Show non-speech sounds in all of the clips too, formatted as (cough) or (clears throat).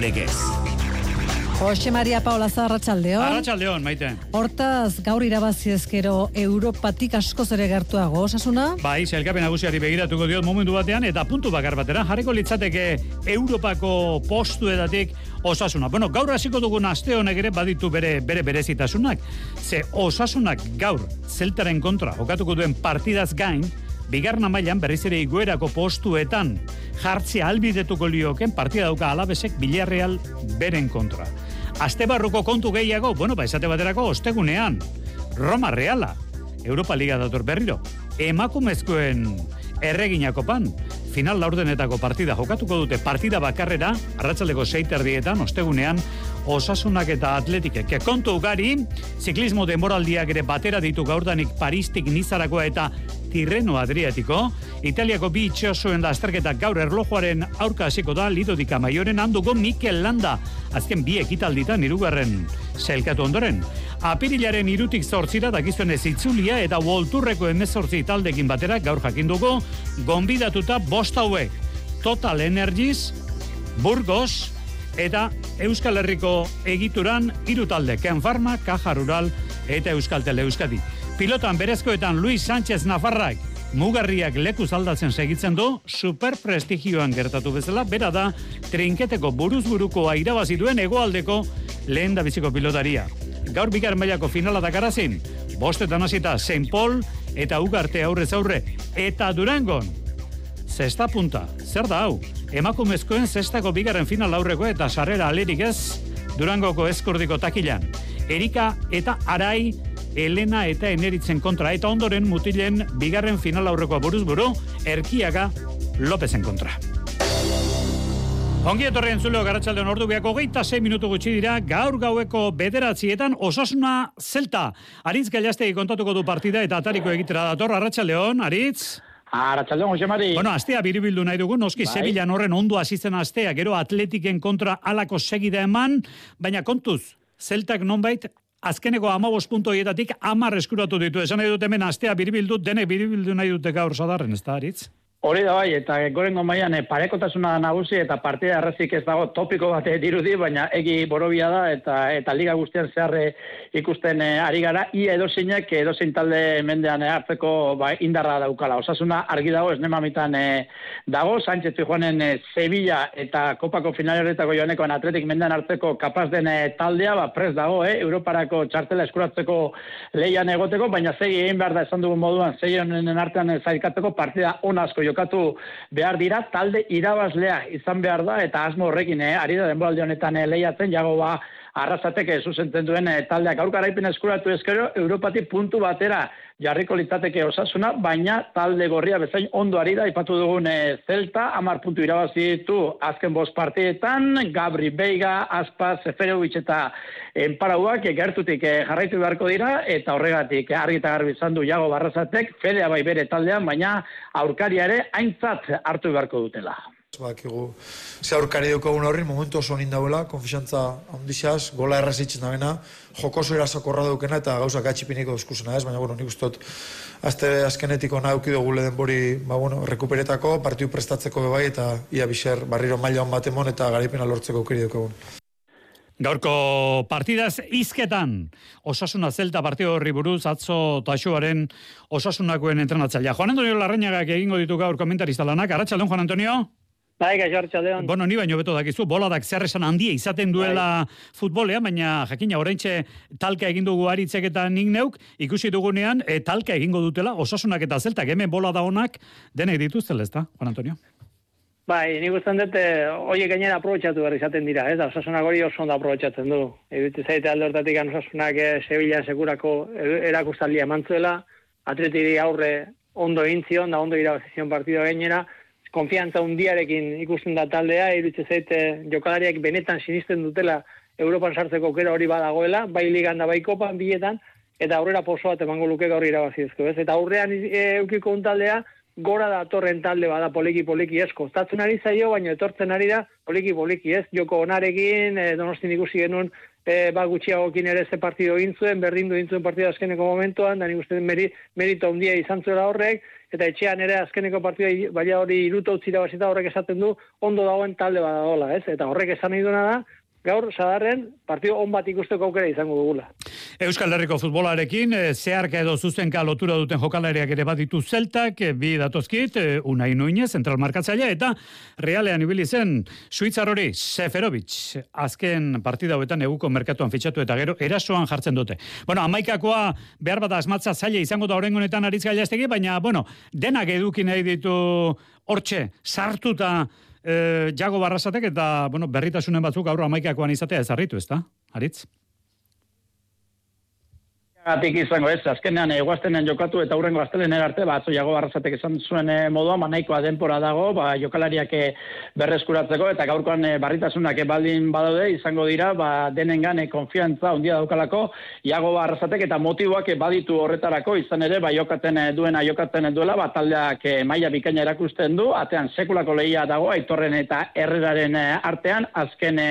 Legez. Jose Maria Paula Zarratxaldeon. Arratxaldeon, maite. Hortaz, gaur irabazi ezkero Europatik askoz ere gertuago osasuna. Bai, zelkapen nagusiari begiratuko diot momentu batean, eta puntu bakar batera, jarriko litzateke Europako postuetatik osasuna. Bueno, gaur hasiko dugun aste honek ere baditu bere bere berezitasunak. Ze osasunak gaur zeltaren kontra jokatuko duen partidaz gain, bigarna mailan berriz ere iguerako postuetan jartzea albidetuko lioken partida dauka alabesek Villarreal beren kontra. Aste barruko kontu gehiago, bueno, ba, esate baterako ostegunean, Roma Reala, Europa Liga dator berriro, emakumezkoen erreginako pan, final laurdenetako partida jokatuko dute partida bakarrera, arratsaldeko seiterdietan, ostegunean, osasunak eta atletikek. Kontu ugari, ziklismo demoraldiak ere batera ditu gaurdanik Paristik nizarakoa eta Tirreno Adriatiko, Italiako bi itxosoen lasterketa gaur erlojuaren aurka hasiko da Lidodika Maioren handuko Mikel Landa, azken bi ekitalditan irugarren zelkatu ondoren. Apirilaren irutik zortzira dakizuen ez itzulia eta volturreko emezortzi taldekin batera gaur jakinduko, gonbidatuta bost hauek. Total Energies, Burgos, eta Euskal Herriko egituran hiru talde Ken Pharma, Caja Rural eta Euskal Tele Euskadi. Pilotan berezkoetan Luis Sánchez Nafarrak mugarriak lekuz aldatzen segitzen du, super prestigioan gertatu bezala, bera da, trinketeko buruzburuko irabazi duen egoaldeko lehen da biziko pilotaria. Gaur bikar mailako finala dakarazin, bostetan hasita St. Paul eta ugarte aurrez aurre, eta Durangon, zesta punta, zer da hau? Emakumezkoen zestako bigarren final aurreko eta sarrera alerik ez, Durangoko eskordiko takilan. Erika eta Arai, Elena eta Eneritzen kontra, eta ondoren mutilen bigarren final aurrekoa buruz buru, Erkiaga Lopezen kontra. Ongi etorri entzuleo garatxaldeon ordu beako geita 6 minutu gutxi dira, gaur gaueko bederatzietan osasuna zelta. Aritz gailaztegi kontatuko du partida eta atariko egitera dator, arratsaldeon Aritz? Arratxaldeon, Jose Mari. Bueno, astea biribildu nahi dugu, noski Bai. Sevillan horren ondo hasitzen astea, gero atletiken kontra alako segida eman, baina kontuz, zeltak nonbait, azkeneko amabos puntoietatik amar eskuratu ditu. Esan nahi dut hemen astea biribildu, denek biribildu nahi dute gaur sadarren, ez da, Aritz? Hori da bai, eta gorengo mailan eh, parekotasuna nagusi eta partida errazik ez dago topiko bat eh, dirudi, baina egi borobia da eta eta liga guztian zehar eh, ikusten eh, ari gara, ia edozeinak edozein talde mendean hartzeko ba, indarra daukala. Osasuna argi dago, ez nemamitan eh, dago, Sánchez joanen eh, Sevilla eta Kopako finalerretako joanekoan atletik mendean hartzeko kapaz den taldea, ba, prez dago, eh, Europarako txartela eskuratzeko leian egoteko, baina zei egin behar da esan dugun moduan, zei honen artean zailkatzeko partida on asko jokatu behar dira, talde irabazlea izan behar da, eta asmo horrekin, eh, ari da denboraldi honetan eh, lehiatzen, jago ba, arrasateke zuzenten duen eh, taldeak. Aurka garaipen eskuratu ezkero, Europatik puntu batera jarriko litzateke osasuna, baina talde gorria bezain ondo ari da, ipatu dugun eh, Zelta, amar puntu irabazi ditu azken bost partietan, Gabri Beiga, Aspa, Seferovic eta enparauak gertutik eh, jarraitu beharko dira, eta horregatik argi eta garbi izan du Jago Barrazatek, Fedea bai bere taldean, baina aurkaria ere aintzat hartu beharko dutela. Bakigu, ze aurkari daukagun horri, momentu oso honin dauela, konfixantza handixaz, gola errazitzen da bena, jokoso erasakorra daukena eta gauzak atxipiniko duzkusena ez, baina, bueno, nik ustot, azte azkenetik ona auki dugu denbori, ba, bueno, rekuperetako, partiu prestatzeko bebai, eta ia biser barriro maila hon bat eta garaipena lortzeko aukeri daukagun. Gaurko partidaz izketan, osasuna zelta partio horri buruz, atzo taxuaren osasunakoen entrenatzailea. Juan Antonio Larrañagak egingo ditu gaur komentarista lanak. Arratxaldeon, Juan Antonio? Bai, gaixo hartxaldeon. Bueno, ni baino beto dakizu, boladak zer esan handia izaten duela futbolea, baina jakina oraintxe talka egin dugu aritzek eta nik neuk, ikusi dugunean, e, talka egingo dutela, osasunak eta zeltak, hemen bolada honak, denek dituztela, ez da, Juan Antonio? Bai, nik ustean dut, eh, horiek gainera aprobetxatu behar izaten dira, ez da, osasunak hori oso ondo aprobetxatzen du. Edut zaite alde hortatik osasunak eh, Sevilla sekurako eh, erakustaldia emantzuela, atletiri aurre ondo egin zion, da ondo irabazizion partidua gainera, konfiantza undiarekin ikusten da taldea, irutze zaite jokalariak benetan sinisten dutela Europan sartzeko aukera hori badagoela, bai ligan da bai kopan biletan, eta aurrera poso bat emango luke gaur irabazizko, ez? Eta aurrean e, eukiko un taldea, gora da torren talde bada poliki poliki ez, kostatzen ari zaio, baina etortzen ari da poliki poliki ez, joko onarekin, e, donostin ikusi genuen, e, ba gutxiagokin ere ze partido egin zuen, berdin du zuen partido azkeneko momentuan, da nik uste meri, merito handia izan zuela horrek, eta etxean ere azkeneko partida baina hori iruta utzira basita horrek esaten du, ondo dagoen talde badagola, ez? Eta horrek esan nahi duena da, gaur sadarren partido on bat ikusteko aukera izango dugula. Euskal Herriko futbolarekin e, zeharka edo zuzenka lotura duten jokalariak ere baditu zeltak, e, bi datozkit, e, unai nuinez, zentral markatzailea, eta realean ibili zen Suitzar hori Seferovic, azken partida hauetan eguko merkatuan fitxatu eta gero erasoan jartzen dute. Bueno, amaikakoa behar bat asmatza zaila izango da honetan aritz gailaztegi, baina, bueno, denak edukin nahi ditu hortxe, sartuta jago barrasatek eta bueno, berritasunen batzuk gaur amaikakoan izatea ezarritu, ezta? Aritz? Gatik izango ez, azkenean eguaztenen jokatu eta hurrengo astelenen arte, ba, jago barrazatek esan zuen e, moduan, ba, nahikoa denpora dago, ba, jokalariak eh, berreskuratzeko, eta gaurkoan e, barritasunak baldin badaude, izango dira, ba, denengan e, konfiantza ondia daukalako, jago barrazatek eta motiboak baditu horretarako, izan ere, ba, jokaten duena jokaten duela, ba, taldeak e, maila bikaina erakusten du, atean sekulako lehia dago, aitorren eta herreraren artean, azken e,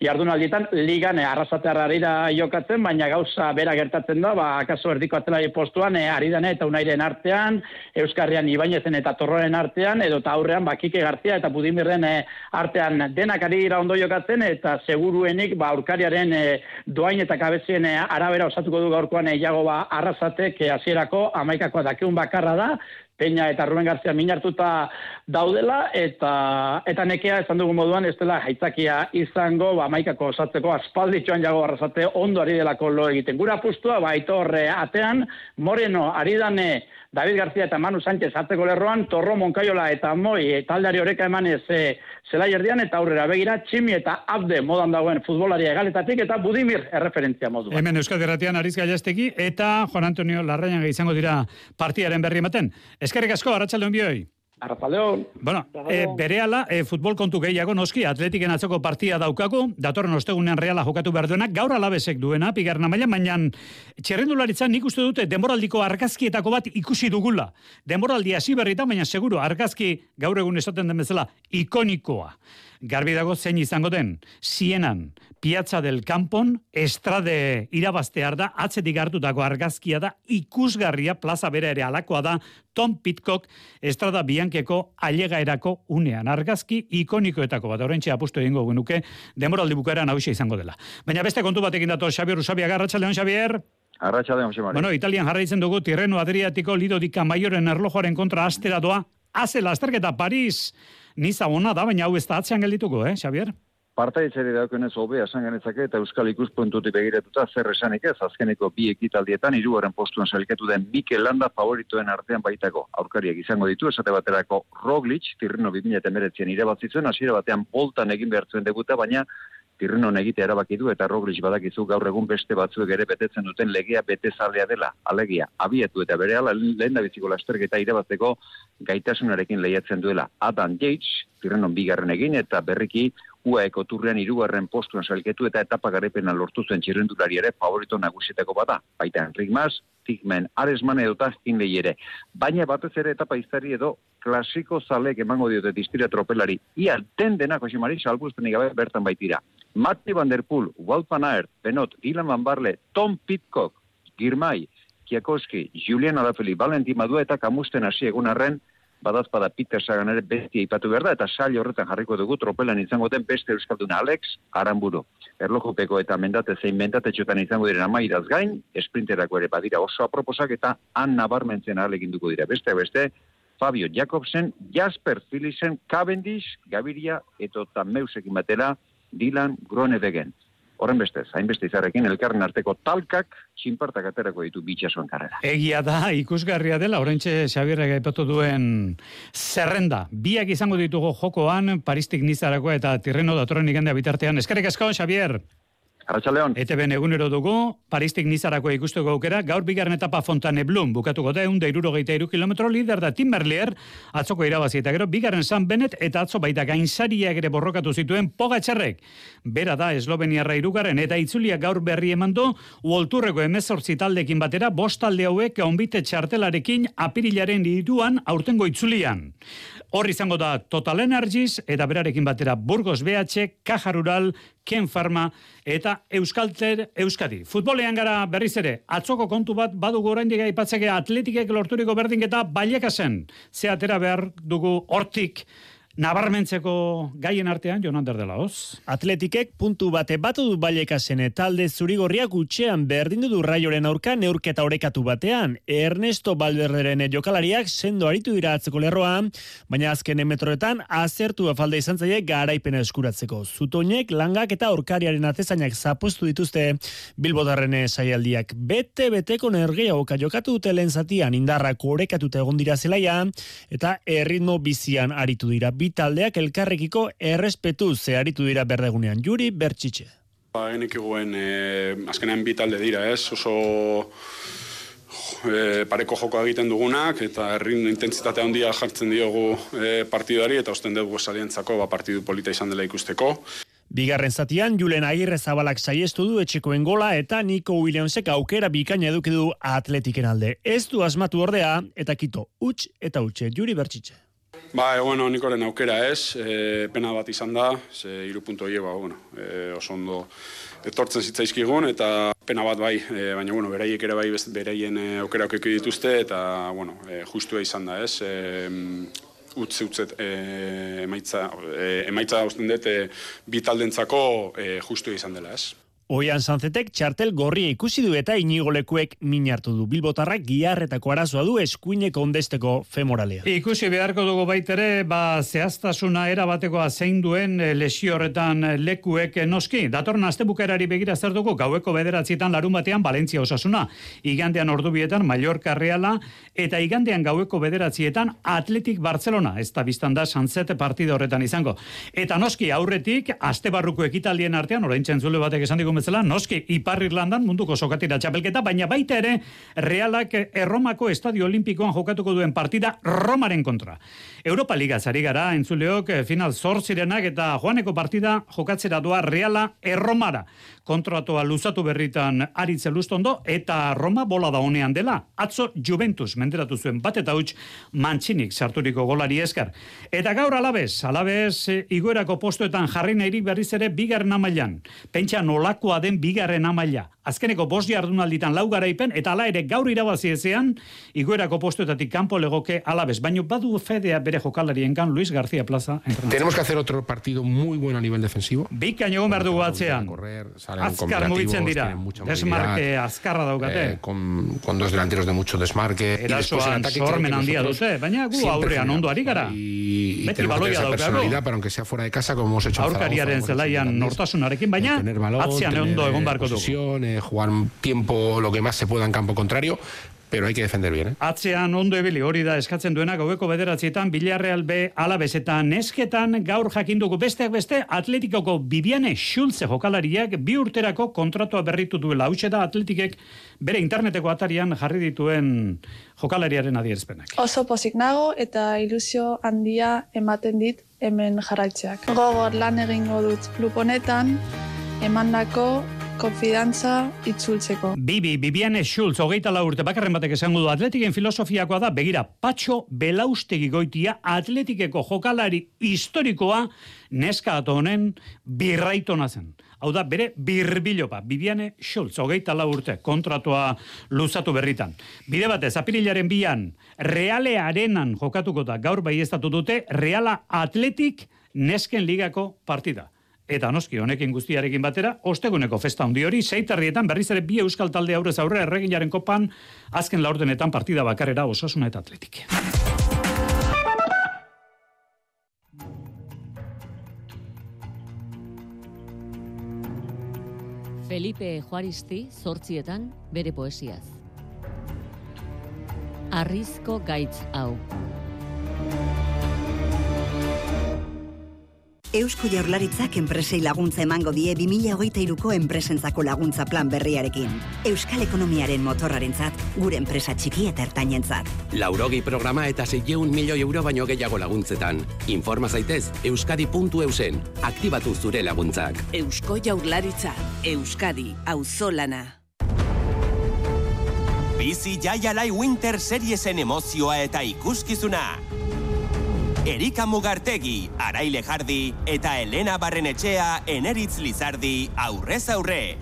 jardunaldietan ligan e, arrasatearrari da jokatzen, baina gauza bera gertatzen da, ba, akaso erdiko atelari postuan, e, aridane eta unairen artean, Euskarrian Ibainezen eta Torroren artean, edo eta aurrean bakike gartzia eta budimirren e, artean. Denak ari gira ondo jokatzen, eta seguruenik ba, aurkariaren e, doain eta kabezien e, arabera osatuko du gaurkoan e, jago ba, arrasatek e, hasierako amaikakoa dakeun bakarra da, Peña eta Ruben García minartuta daudela eta eta nekea esan dugu moduan ez dela jaitzakia izango ba maikako osatzeko aspalditxoan jago arrasate ondo ari delako lo egiten. Gura pustua ba itorre atean Moreno Aridane David García eta Manu Sánchez atzeko lerroan, Torro Moncaiola eta Moi e, taldeari horeka emanez e, zela erdian eta aurrera begira, Tximi eta Abde modan dagoen futbolaria egaletatik eta Budimir erreferentzia modu. Hemen Euskal Gerratian Ariz Gaiastegi eta Juan Antonio Larrañaga izango dira partiaren berri ematen. Eskerrik asko, Arratxaldeon bioi. Arrapaleon. Bueno, e, bere ala, e, futbol kontu gehiago noski, atletiken atzoko partia daukago, datorren ostegunean reala jokatu behar duena, gaur alabesek duena, pigarna maila, baina txerrendularitza nik uste dute demoraldiko argazkietako bat ikusi dugula. Demoraldi hasi berrita, baina seguro argazki gaur egun esaten den bezala ikonikoa. Garbi dago zein izango den, Sienan, Piazza del Campon, estrade irabaztear da, atzetik hartutako argazkia da, ikusgarria plaza bere ere alakoa da, Tom Pitcock, estrada biankeko ailegaerako unean. Argazki ikonikoetako bat, horrentxe apustu egingo genuke, demoraldi bukaera nahusia izango dela. Baina beste kontu batekin dato, Xabier Usabiaga, Arratxaldeon, Xabier? Arratxaldeon, Xabier. Bueno, Italian jarraitzen dugu, Tirreno Adriatiko Lido Dika Maioren erlojoaren kontra astera doa, Aze lasterketa Paris, niza ona da, baina hau ez da atzean geldituko, eh, Xavier? Parta itzeri daukenez hobe esan genetzake eta Euskal ikuspuntutik begiratuta zer esanik ez, azkeneko bi ekitaldietan iruaren postuan selketu den Mikel Landa favoritoen artean baitako. Aurkariak izango ditu, esate baterako Roglic, Tirreno 2000 ire batzitzen, hasiera batean boltan egin behartzen debuta, baina Tirrenon egite erabaki du eta Roglic badakizu gaur egun beste batzuek ere betetzen duten legea betezalea dela. Alegia, abiatu eta bere ala lehen da biziko lasterketa irabatzeko gaitasunarekin lehiatzen duela. Adam Yates, Tirrenon bigarren egin eta berriki UAEko turrean irugarren postuan salketu eta etapa garepena lortu zen txirrendulari ere favorito nagusietako bada. Baita Enrik Mas, Tigmen, Aresman edo Tazkin ere. Baina batez ere etapa izari edo klasiko zalek emango diote dizpira tropelari. Ia den denak osimari salbuztenik gabe bertan baitira. Matti van der Poel, Walt van Aert, Benot, Ilan van Barle, Tom Pitcock, Girmay, Kiakoski, Julian Alafeli, Valentin Madua eta Kamusten hasi egun arren, badazpada Peter Sagan ere bestia ipatu behar da, eta sail horretan jarriko dugu tropelan izango den beste euskalduna Alex Aramburu. Erlojupeko eta mendate zein mendate txotan izango diren amairaz gain, esprinterako ere badira oso aproposak eta han nabarmentzen alegin duko dira. Beste beste, Fabio Jacobsen, Jasper Philipsen, Cavendish, Gaviria, eto Meusekin batera, Dylan Gronebegen. Horren bestez, hainbeste izarrekin, elkarren arteko talkak, txinpartak aterako ditu bitxasuan karrera. Egia da, ikusgarria dela, horrentxe Xabierra gaipatu duen zerrenda. Biak izango ditugu jokoan, Paristik nizarakoa eta Tirreno datorren igandea bitartean. Eskerrik asko, Xabier! Arratxaleon. ETB egunero dugu, Paristik nizarako ikusteko aukera, gaur bigarren etapa Fontane Blum, bukatuko da, egun deiruro iru kilometro, lider da Timberlier, atzoko irabazi eta gero, bigarren San Benet, eta atzo baita gainsaria ere borrokatu zituen Pogatxarrek. Bera da, Esloveniarra irugarren, eta itzulia gaur berri eman du, uolturreko emezortzi taldekin batera, bost talde hauek onbite txartelarekin apirilaren iruan aurtengo itzulian. Hor izango da Total Energies eta berarekin batera Burgos BH, Caja Rural, Ken Pharma eta Euskalter Euskadi. Futbolean gara berriz ere, atzoko kontu bat badugu oraindik aipatzeke atletikek lorturiko berdinketa baileka zen. Ze atera behar dugu hortik Nabarmentzeko gaien artean, Jonan dela, hoz? Atletikek puntu bate batu du bailekasen talde zurigorriak utxean berdindu du raioren aurka neurketa orekatu batean. Ernesto Balberderen jokalariak sendo aritu dira atzeko lerroa, baina azken metroetan azertu afalde izan zaie garaipena eskuratzeko. Zutoinek, langak eta aurkariaren atezainak zapostu dituzte bilbotarren saialdiak. Bete-beteko nergea oka jokatu dute lehen zatian indarrak orekatuta egon dira zelaia, eta erritmo bizian aritu dira bi taldeak elkarrekiko errespetu zeharitu dira berdegunean juri bertxitxe. Ba, enik eguen, e, azkenean bi talde dira, ez? Oso e, pareko joko egiten dugunak, eta herrin intentsitate handia jartzen diogu e, partidari, eta osten dugu salientzako ba, partidu polita izan dela ikusteko. Bigarren zatian, Julen Agirre Zabalak saiestu du etxekoen gola eta Nico Williamsek aukera bikaina eduki du atletiken alde. Ez du asmatu ordea, eta kito, utx eta utxe, juri bertxitxe. Ba, e, bueno, nikoren aukera ez, e, pena bat izan da, ze iru punto ba, bueno, e, oso ondo etortzen zitzaizkigun, eta pena bat bai, e, baina, bueno, beraiek ere bai beraien e, aukera okeko dituzte, eta, bueno, e, justua izan da ez, e, utze utzet e, emaitza, e, emaitza dut, e, bi taldentzako e, justu izan dela ez. Oian Sanzetek txartel gorria ikusi du eta inigolekuek min hartu du. Bilbotarrak giarretako arazoa du eskuineko ondesteko femoralea. Ikusi beharko dugu baitere, ba, zehaztasuna erabatekoa zein duen eh, lesio horretan lekuek noski. Datorren astebukerari begira zer dugu, gaueko bederatzietan larun batean Valentzia osasuna. Igandean ordubietan Mallorca Reala eta igandean gaueko bederatzietan Atletik Barcelona. Ez da biztan da Sanzete partida horretan izango. Eta noski aurretik, aste barruko ekitaldien artean, orain txentzule batek esan digun bezala, noski Ipar Irlandan munduko sokatira txapelketa, baina baita ere Realak Erromako Estadio Olimpikoan jokatuko duen partida Romaren kontra. Europa Liga zari gara, entzuleok final zortzirenak eta joaneko partida jokatzera doa Reala Erromara. Kontratua luzatu berritan aritze lustondo eta Roma bola da honean dela. Atzo Juventus menderatu zuen bat eta huts mantxinik sarturiko golari eskar. Eta gaur alabez, alabez e, igoerako postuetan jarri nahirik berriz ere bigarren amailan. Pentsa nolako nolakoa den bigarren amaila. Azkeneko bost jardunalditan lau garaipen, eta ala ere gaur irabazi ezean, iguerako postuetatik kanpo legoke alabez. Baina badu fedea bere jokalarien kan, Luis García Plaza. Tenemos que hacer otro partido muy bueno a nivel defensivo. Bikaino behar dugu atzean. Azkar mugitzen dira. Desmarke azkarra daukate. Eh, con, con dos delanteros de mucho desmarque. Erasoan sormen handia dute, baina gu aurrean ondo ari gara. Y, Beti baloia personalidad, para aunque sea fuera de casa, como hemos hecho Aurkariaren zelaian nortasunarekin, baina atzean ondo egon barko dugu. Jugar tiempo lo que más se pueda en campo contrario, pero hay que defender bien. Eh? Atzean ondo ebili hori da eskatzen duena gaueko bederatzietan Villarreal B alabez eta nesketan gaur jakinduko besteak beste atletikoko Bibiane Schulze jokalariak bi urterako kontratua berritu duela. Hau da atletikek bere interneteko atarian jarri dituen jokalariaren adierzpenak. Oso pozik nago eta ilusio handia ematen dit hemen jarraitzeak. Gogor lan egingo dut klub honetan, emandako konfidantza itzultzeko. Bibi, Bibiane Schultz, hogeita la urte, bakarren batek esango du atletiken filosofiakoa da, begira, patxo belaustegi goitia atletikeko jokalari historikoa neska honen birraitona zen. Hau da, bere birbilopa, Bibiane Schultz, hogeita la urte, kontratua luzatu berritan. Bide batez, apirilaren bian, reale arenan jokatuko da, gaur bai ez dute, reala atletik nesken ligako partida. Eta noski honekin guztiarekin batera, osteguneko festa handi hori, zeitarrietan berriz ere bi euskal talde aurrez aurre erreginaren kopan, azken laurdenetan partida bakarera osasuna eta atletik. Felipe Juaristi zortzietan bere poesiaz. Arrizko gaitz hau. Eusko Jaurlaritzak enpresei laguntza emango die 2023ko enpresentzako laguntza plan berriarekin. Euskal ekonomiaren motorrarentzat, gure enpresa txiki eta ertainentzat. Laurogi programa eta 600 milioi euro baino gehiago laguntzetan. Informa zaitez euskadi.eusen. Aktibatu zure laguntzak. Eusko Jaurlaritza, Euskadi, auzolana. Bizi Jaialai Winter Seriesen emozioa eta ikuskizuna. Erika Mugartegi, Araile Jardi eta Elena Barrenetxea Eneritz Lizardi aurrez aurre.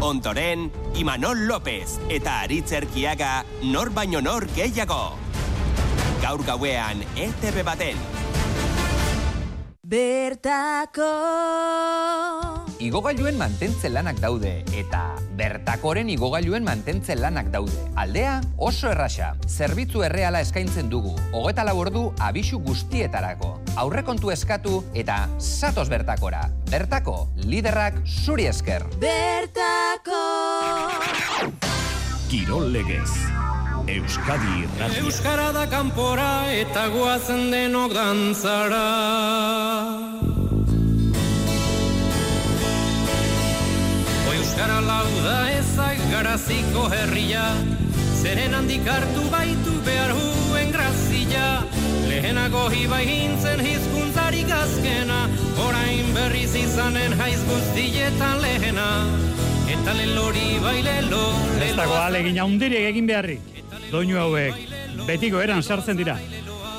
Ontoren, Imanol López eta Aritz Erkiaga nor baino nor gehiago. Gaur gauean, ETV baten. Bertako Igogailuen mantentze lanak daude eta bertakoren igogailuen mantentze lanak daude. Aldea oso erraxa, zerbitzu erreala eskaintzen dugu, hogeta labordu abisu guztietarako. Aurrekontu eskatu eta satos bertakora. Bertako, liderrak zuri esker. Bertako Kirol legez. Euskadi irratia. Euskara da kanpora eta guazen denok dantzara. Euskara lauda ezak garaziko herria, zeren handik hartu baitu behar huen grazia. Lehenago hibai hintzen hizkuntzarik azkena, orain berriz izanen haiz guztietan lehena. Eta lelori bai lelo, Ez dago alegin haundirik egin beharrik. Doinu hauek betiko eran sartzen dira.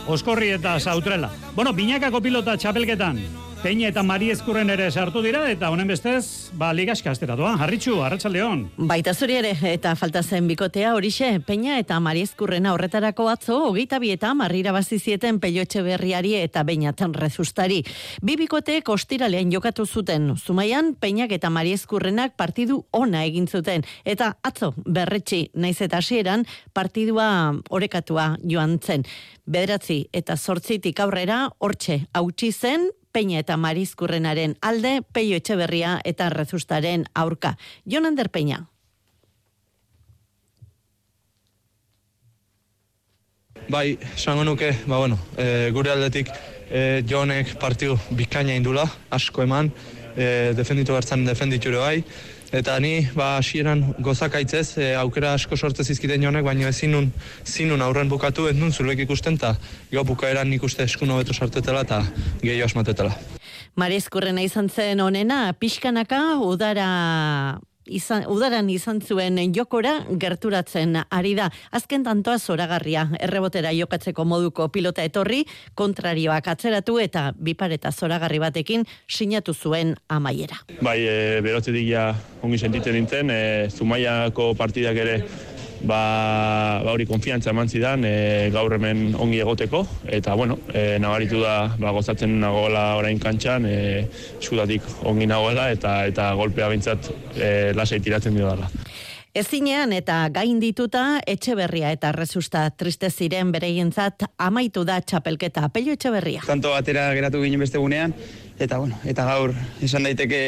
Oskorri eta sautrela. Bueno, binakako pilota txapelketan. Peña eta Mari Ezkurren ere sartu dira eta honen bestez, ba, ligaska astera doa. Harritxu, Arratxaldeon. Baita zuri ere, eta falta zen bikotea horixe, Peña eta Mari Ezkurrena horretarako atzo, hogeita bi eta marrira bazizieten pello etxe berriari eta bainatan rezustari. Bi bikote kostiralean jokatu zuten, Zumaian, Peñak eta Mari Ezkurrenak partidu ona egin zuten, eta atzo, berretxi, naiz eta hasieran partidua orekatua joan zen. Bederatzi eta zortzitik aurrera, hortxe, hautsi zen, Peña eta Marizkurrenaren alde, Peio Etxeberria eta Rezustaren aurka. Jon Ander Peña. Bai, esango nuke, ba bueno, e, gure aldetik e, Jonek partiu bikaina indula, asko eman, e, defenditu bertzan defenditure bai, eta ni ba hasieran gozakaitzez e, aukera asko sortze zizkiten Jonek, baina ezin nun, zinun aurren bukatu, ez nun zuruek ikusten, eta gau bukaeran nik uste eskuno beto sartetela eta gehiago asmatetela. Marizkurrena izan zen onena, pixkanaka udara izan, udaran izan zuen jokora gerturatzen ari da. Azken tantoa zoragarria, errebotera jokatzeko moduko pilota etorri, kontrarioak atzeratu eta bipareta zoragarri batekin sinatu zuen amaiera. Bai, e, berotzetik ja ongi sentitzen nintzen, e, Zumaiako partidak ere ba, ba hori konfiantza eman zidan e, gaur hemen ongi egoteko eta bueno, e, nabaritu da ba, gozatzen nagoela orain kantxan e, eskutatik ongi nagoela eta eta golpea bintzat e, lasai tiratzen dio dela. Ezinean eta gain dituta etxeberria eta resusta triste ziren bereientzat amaitu da txapelketa pelio etxeberria. Tanto batera geratu ginen beste gunean eta bueno, eta gaur esan daiteke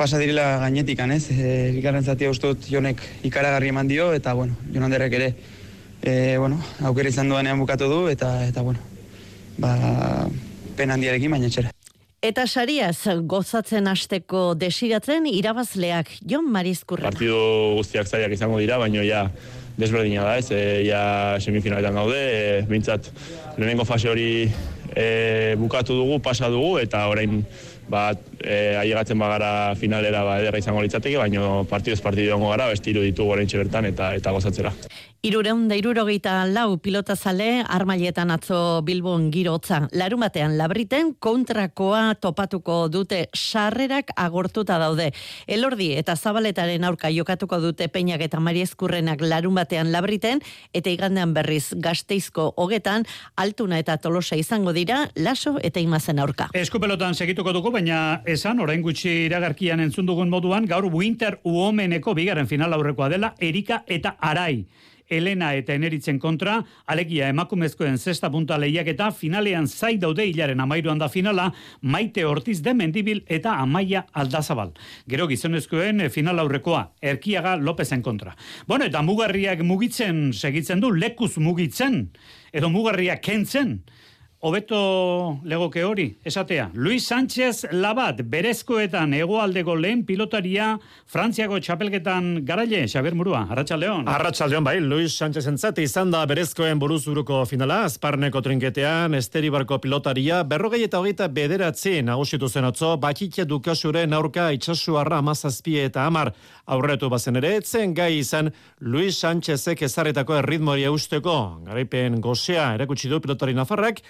pasa direla gainetikan, ez? E, bigarren zatia ustot jonek ikaragarri eman dio, eta, bueno, jon handerrek ere, e, bueno, aukera izan duanean bukatu du, eta, eta bueno, ba, pen handiarekin, baina etxera. Eta sariaz, gozatzen hasteko desiratzen irabazleak Jon Marizkurra. Partidu guztiak zaiak izango dira, baina ja desberdina da, ez? E, ja semifinaletan gaude, e, bintzat lehenengo fase hori e, bukatu dugu, pasa dugu, eta orain ba, e, ailegatzen bagara finalera ba, ederra izango litzateke, partiduz partidu ongo gara, bestiru ditugu orain bertan eta eta gozatzera. Irureun da irurogeita lau pilotazale armailetan atzo Bilbon girotza. Larun batean labriten kontrakoa topatuko dute sarrerak agortuta daude. Elordi eta zabaletaren aurka jokatuko dute peinak eta mariezkurrenak larun batean labriten eta igandean berriz gazteizko hogetan altuna eta tolosa izango dira laso eta imazen aurka. Eskupelotan segituko dugu, baina esan, orain gutxi iragarkian entzun dugun moduan, gaur Winter Uomeneko bigaren final aurrekoa dela, Erika eta Arai. Elena eta Eneritzen kontra, alegia emakumezkoen zesta punta lehiak eta finalean zai daude hilaren amairuan da finala, maite ortiz de mendibil eta amaia aldazabal. Gero gizonezkoen final aurrekoa, erkiaga Lopezen kontra. Bueno, eta mugarriak mugitzen segitzen du, lekuz mugitzen, edo mugarriak kentzen, hobeto legoke hori, esatea. Luis Sánchez Labat, berezkoetan egoaldeko lehen pilotaria Frantziako txapelketan garaile, Xaber Murua, Arratxaldeon. Arratxaldeon bai, Luis Sánchez entzat izan da berezkoen buruzuruko finala, Azparneko trinketean, Esteribarko pilotaria, berrogei eta hogeita bederatzi nagusitu zen atzo, bakitia dukasuren aurka itxasuarra amazazpie eta amar aurretu bazen ere, etzen gai izan Luis Sánchezek ezarretako erritmoria usteko, garaipen gozea erakutsi du pilotari nafarrak,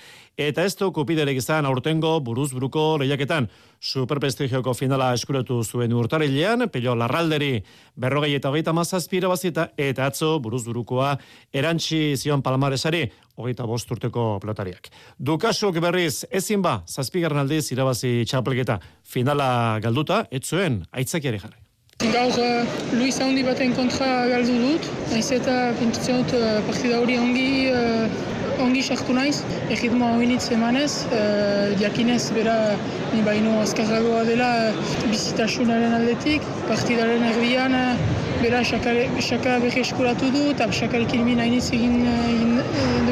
eta ez du kupiderek izan aurtengo buruz buruko lehiaketan. Superprestigioko finala eskuretu zuen urtarilean, pelio larralderi berrogei eta hogeita mazazpira bazita, eta atzo buruz burukoa erantzi zion palmaresari, hogeita bost urteko pilotariak. Dukasuk berriz, ezin ba, zazpigarren aldiz irabazi txapelketa finala galduta, ez zuen, aitzakiari jarri. Gaur uh, Luis handi baten kontra galdu dut, naiz eta pentsatzen dut uh, partida hori ongi ongi sartu naiz, egitmoa hoinitz emanez, uh, diakinez bera ni baino azkarragoa dela bizitasunaren aldetik, partidaren erdian uh, bera xaka berri eskuratu du eta xakarekin min hainitz egin, egin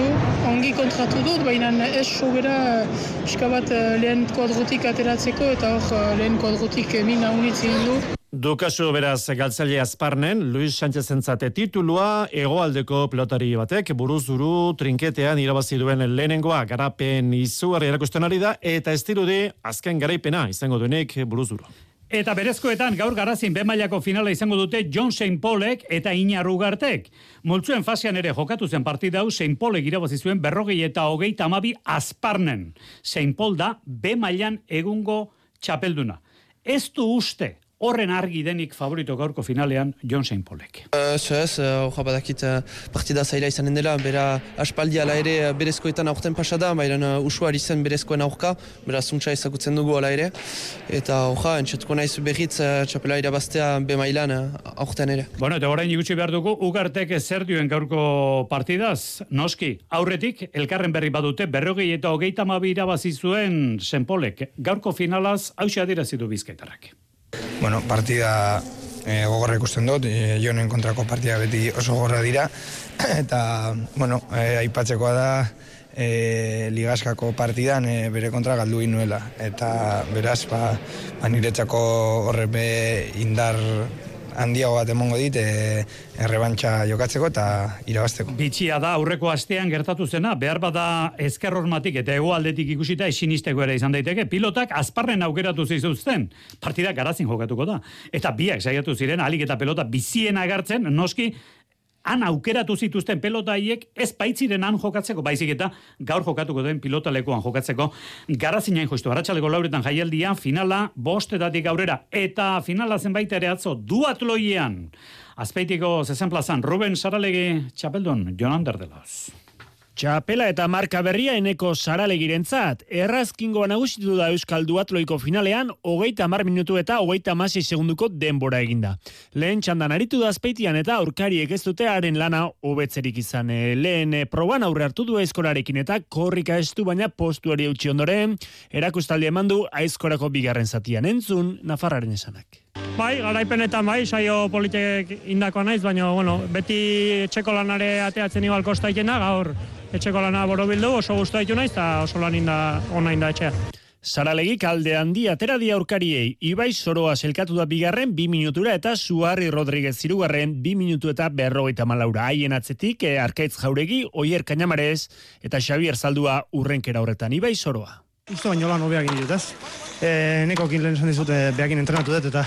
du. Ongi kontratu dut, baina ez so bera uh, bat lehen kuadrotik ateratzeko eta hor lehen kuadrotik min haunitz egin du. Dukasu beraz galtzaile azparnen, Luis Sánchez entzate titulua, egoaldeko pilotari batek, buruzuru trinketean irabazi duen lehenengoa, garapen izugarri erakusten ari da, eta ez dirudi azken garaipena izango duenik buruzuru. Eta berezkoetan gaur garazin bemailako finala izango dute John St. Paulek eta Ina Rugartek. Multzuen fasean ere jokatu zen partida hau St. Paulek irabazi zuen berrogei eta hogei tamabi azparnen. St. Paul da bemailan egungo txapelduna. Ez du uste horren argi denik favorito gaurko finalean John St. Paulek. Ez, ez, hori badakit partida zaila izanen dela, bera aspaldi ala ere berezkoetan aurten pasada, baina usuar izan berezkoen aurka, bera zuntza ezagutzen dugu ala ere, eta hori, entxetuko naiz berriz txapela irabaztea bemailan aurten ere. Bueno, eta orain ikusi behar dugu, ugartek zer duen gaurko partidaz, noski, aurretik, elkarren berri badute, berrogei eta hogeita mabi irabazi zuen St. Paulek, gaurko finalaz, hausia dirazidu bizkaitarrak. Bueno, partida e, gogorra ikusten dut, e, jonen kontrako partida beti oso gogorra dira, (clears throat) eta, bueno, e, aipatzekoa da, e, ligaskako partidan e, bere kontra galdu inuela. Eta beraz, ba, ba niretzako horrepe indar handiago bat emongo dit e, errebantxa jokatzeko eta irabazteko. Bitxia da aurreko astean gertatu zena, behar bada ezker hormatik eta egoaldetik ikusita esinisteko ere izan daiteke, pilotak azparren aukeratu zizuzten, partida garazin jokatuko da. Eta biak saiatu ziren, alik eta pelota bizien agartzen, noski, han aukeratu zituzten pelota haiek ez baitziren han jokatzeko, baizik eta gaur jokatuko den pilota lekuan jokatzeko. Garra zinain joistu, haratsaleko lauretan jaialdia, finala, bostetatik aurrera, eta finala zenbait ere atzo, duatloian. Azpeitiko zezen plazan, Ruben Saralegi, txapeldun, Jonander Delos. Txapela eta marka berria eneko saralegirentzat. Errazkingoa nagusitu da Euskal Duatloiko finalean, hogeita mar minutu eta hogeita masi segunduko denbora eginda. Lehen txandan aritu da azpeitian eta aurkariek ez dute lana hobetzerik izan. E, lehen e, proban aurre hartu du aizkorarekin eta korrika estu baina postuari utzi ondoren, erakustaldi eman du aizkorako bigarren zatian entzun, Nafarraren esanak. Bai, garaipenetan bai, saio politek indakoa naiz, baina bueno, beti txeko lanare ateatzen igual kosta gaur etxeko lana borobildu, oso guztu ditu naiz, eta oso lan inda, ona inda etxea. Saralegi kalde handi atera di aurkariei, Ibai Soroa selkatu da bigarren bi minutura eta Suarri Rodriguez zirugarren bi minutu eta berrogeita malaura. Haien atzetik, e, Arkaitz Jauregi, Oier Kainamarez eta Xavier Zaldua urrenkera horretan. Ibai Soroa. Uste baino lan hobeak ditut, ez? E, neko kin lehen esan dizute behakin entrenatu dut eta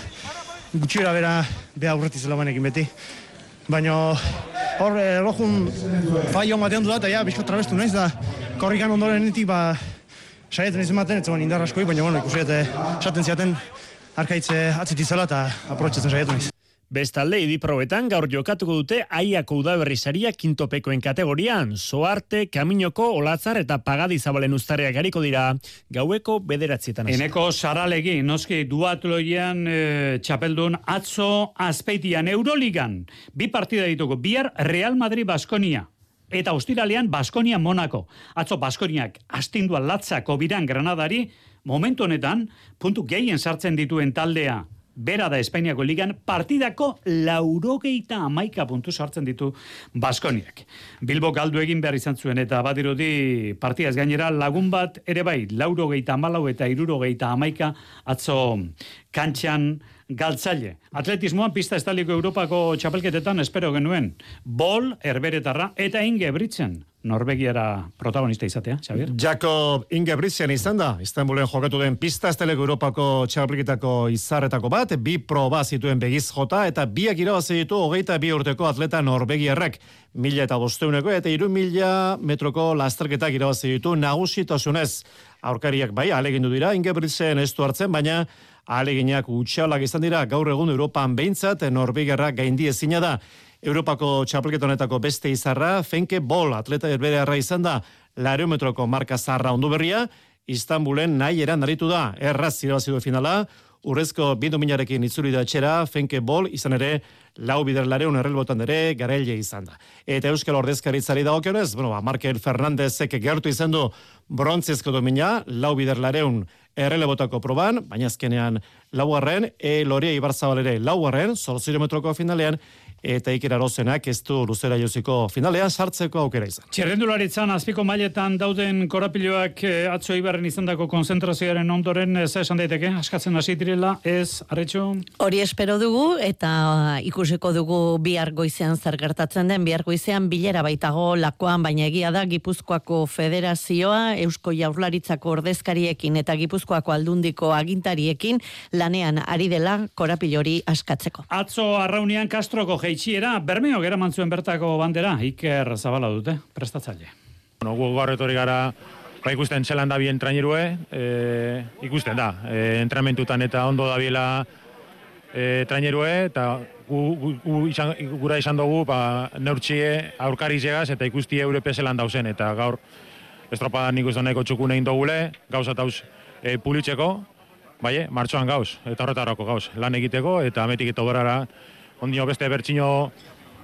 gutxira bera beha aurretizela banekin beti. Baina hor erlojun eh, faio matean du da, eta ja, bizko trabestu naiz, da korrikan ondoren nitik, ba, saietan izan zegoen indar askoi, baina, bueno, ikusi eta esaten ziaten arkaitze atzitizela eta aprotxetzen saietu naiz. Bestalde, idiprobetan gaur jokatuko dute aiako udaberri saria kintopekoen kategorian. Soarte, Kaminoko, Olatzar eta Pagadi zabalen ustareak gariko dira gaueko bederatzietan. Eneko saralegi, noski duatloian e, txapeldun atzo azpeitian Euroligan. Bi partida dituko, bihar Real Madrid Baskonia. Eta ostiralean Baskonia Monako. Atzo Baskoniak astinduan latzako biran Granadari, momentu honetan, puntu gehien sartzen dituen taldea bera da Espainiako ligan partidako laurogeita amaika puntu sartzen ditu Baskoniak. Bilbo galdu egin behar izan zuen eta badirudi partidaz gainera lagun bat ere bai laurogeita amalau eta irurogeita amaika atzo kantxan galtzaile. Atletismoan pista estaliko Europako txapelketetan espero genuen. Bol, herberetarra eta inge britzen. Norvegiara protagonista izatea, Xavier? Jakob Ingebrigtsen izan da, Istanbulen jokatu den pista esteleko Europako txapelketako izarretako bat, bi proba zituen begiz jota, eta biak irabazi ditu hogeita bi urteko atleta Norvegiarrak, mila eta bosteuneko, eta iru mila metroko lasterketak irabazi ditu nagusitasunez. Aurkariak bai, alegindu dira, Ingebrigtsen ez du hartzen, baina aleginak utxalak izan dira, gaur egun Europan behintzat, Norvegiarrak gaindi ezina da. Europako txapelketonetako beste izarra, Fenke Bol, atleta erberearra izan da, lareometroko marka zarra ondu berria, Istanbulen nahi eran naritu da, erraz irabazi du finala, urrezko bindu minarekin itzuri da etxera, Fenke Bol, izan ere, lau bider lareun errelbotan ere, garaile izan da. Eta Euskal Ordezkaritzari da okionez, bueno, ba, Markel Fernandezek gertu izan du brontzezko domina, lau bider lareun errelebotako proban, baina azkenean laugarren, e Loria Ibarzabal ere laugarren, zorzirometroko finalean, eta Iker Arozenak ez du luzera joziko finalean sartzeko aukera izan. Txerrendularitzan azpiko mailetan dauden korapiloak eh, atzo ibarren izandako konzentrazioaren ondoren ez esan daiteke, askatzen hasi direla, ez, arretxo? Hori espero dugu eta ikusiko dugu bihar goizean zer gertatzen den, bihar goizean bilera baitago lakoan, baina egia da Gipuzkoako Federazioa, Eusko Jaurlaritzako ordezkariekin eta Gipuzkoako aldundiko agintariekin lanean ari dela korapilori askatzeko. Atzo arraunian Kastroko jeitsiera, bermeo gera mantzuen bertako bandera, Iker Zabala dute, prestatzaile. Bueno, gu gaur etorri gara ba ikusten zelan da bien trainerue, e, ikusten da, e, entrenamentutan eta ondo da biela e, trainerue, eta gu, gu izan, gura izan dugu, ba, neurtxie aurkari zegaz, eta ikusti europe zelan dauzen, eta gaur estropadan ikusten nahiko txukun egin dugule, gauza tauz e, pulitzeko, bai, martxoan gauz, eta horretarako gauz, lan egiteko, eta ametik eta oberara, ondio beste bertxino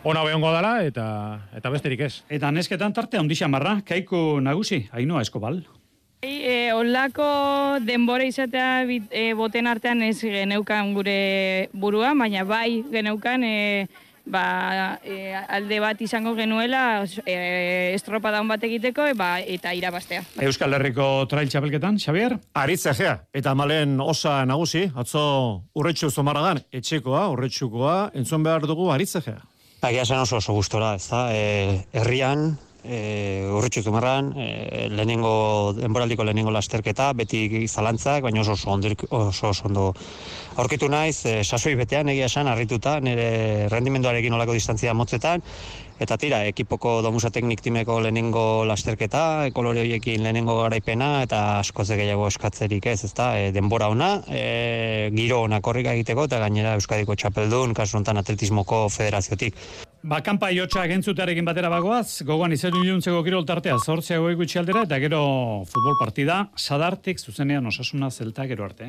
ona behongo dala, eta eta besterik ez. Eta nesketan tarte handi xamarra, kaiku nagusi, hainoa eskobal. E, olako denbora izatea bit, e, boten artean ez geneukan gure burua, baina bai geneukan e, ba, e, alde bat izango genuela e, estropa daun bat egiteko e, ba, eta irabastea. Euskal Herriko trail txapelketan, Xavier? Aritza gea, eta malen osa nagusi, atzo urretxu zomaragan, etxekoa, urretxukoa, entzun behar dugu aritza gea. Agia zen oso oso gustora, ez da, e, herrian, e, urritxu zumarran, e, lehenengo, denboraldiko lehenengo lasterketa, beti zalantzak, baina oso oso, ondir, oso, oso ondo aurkitu naiz, e, sasoi betean egia esan, harrituta, nire rendimenduarekin olako distantzia motzetan, Eta tira, ekipoko domusa teknik timeko lehenengo lasterketa, kolore horiekin lehenengo garaipena, eta askoz gehiago eskatzerik ez, ezta, e, denbora ona, e, giro ona korrika egiteko, eta gainera Euskadiko txapeldun, kasu honetan atletismoko federaziotik. Ba, kanpa jotxa gentzutarekin batera bagoaz, gogoan izan iluntzeko kirol tartea zortzeago aldera, eta gero futbol partida, sadartik zuzenean osasuna zelta gero arte.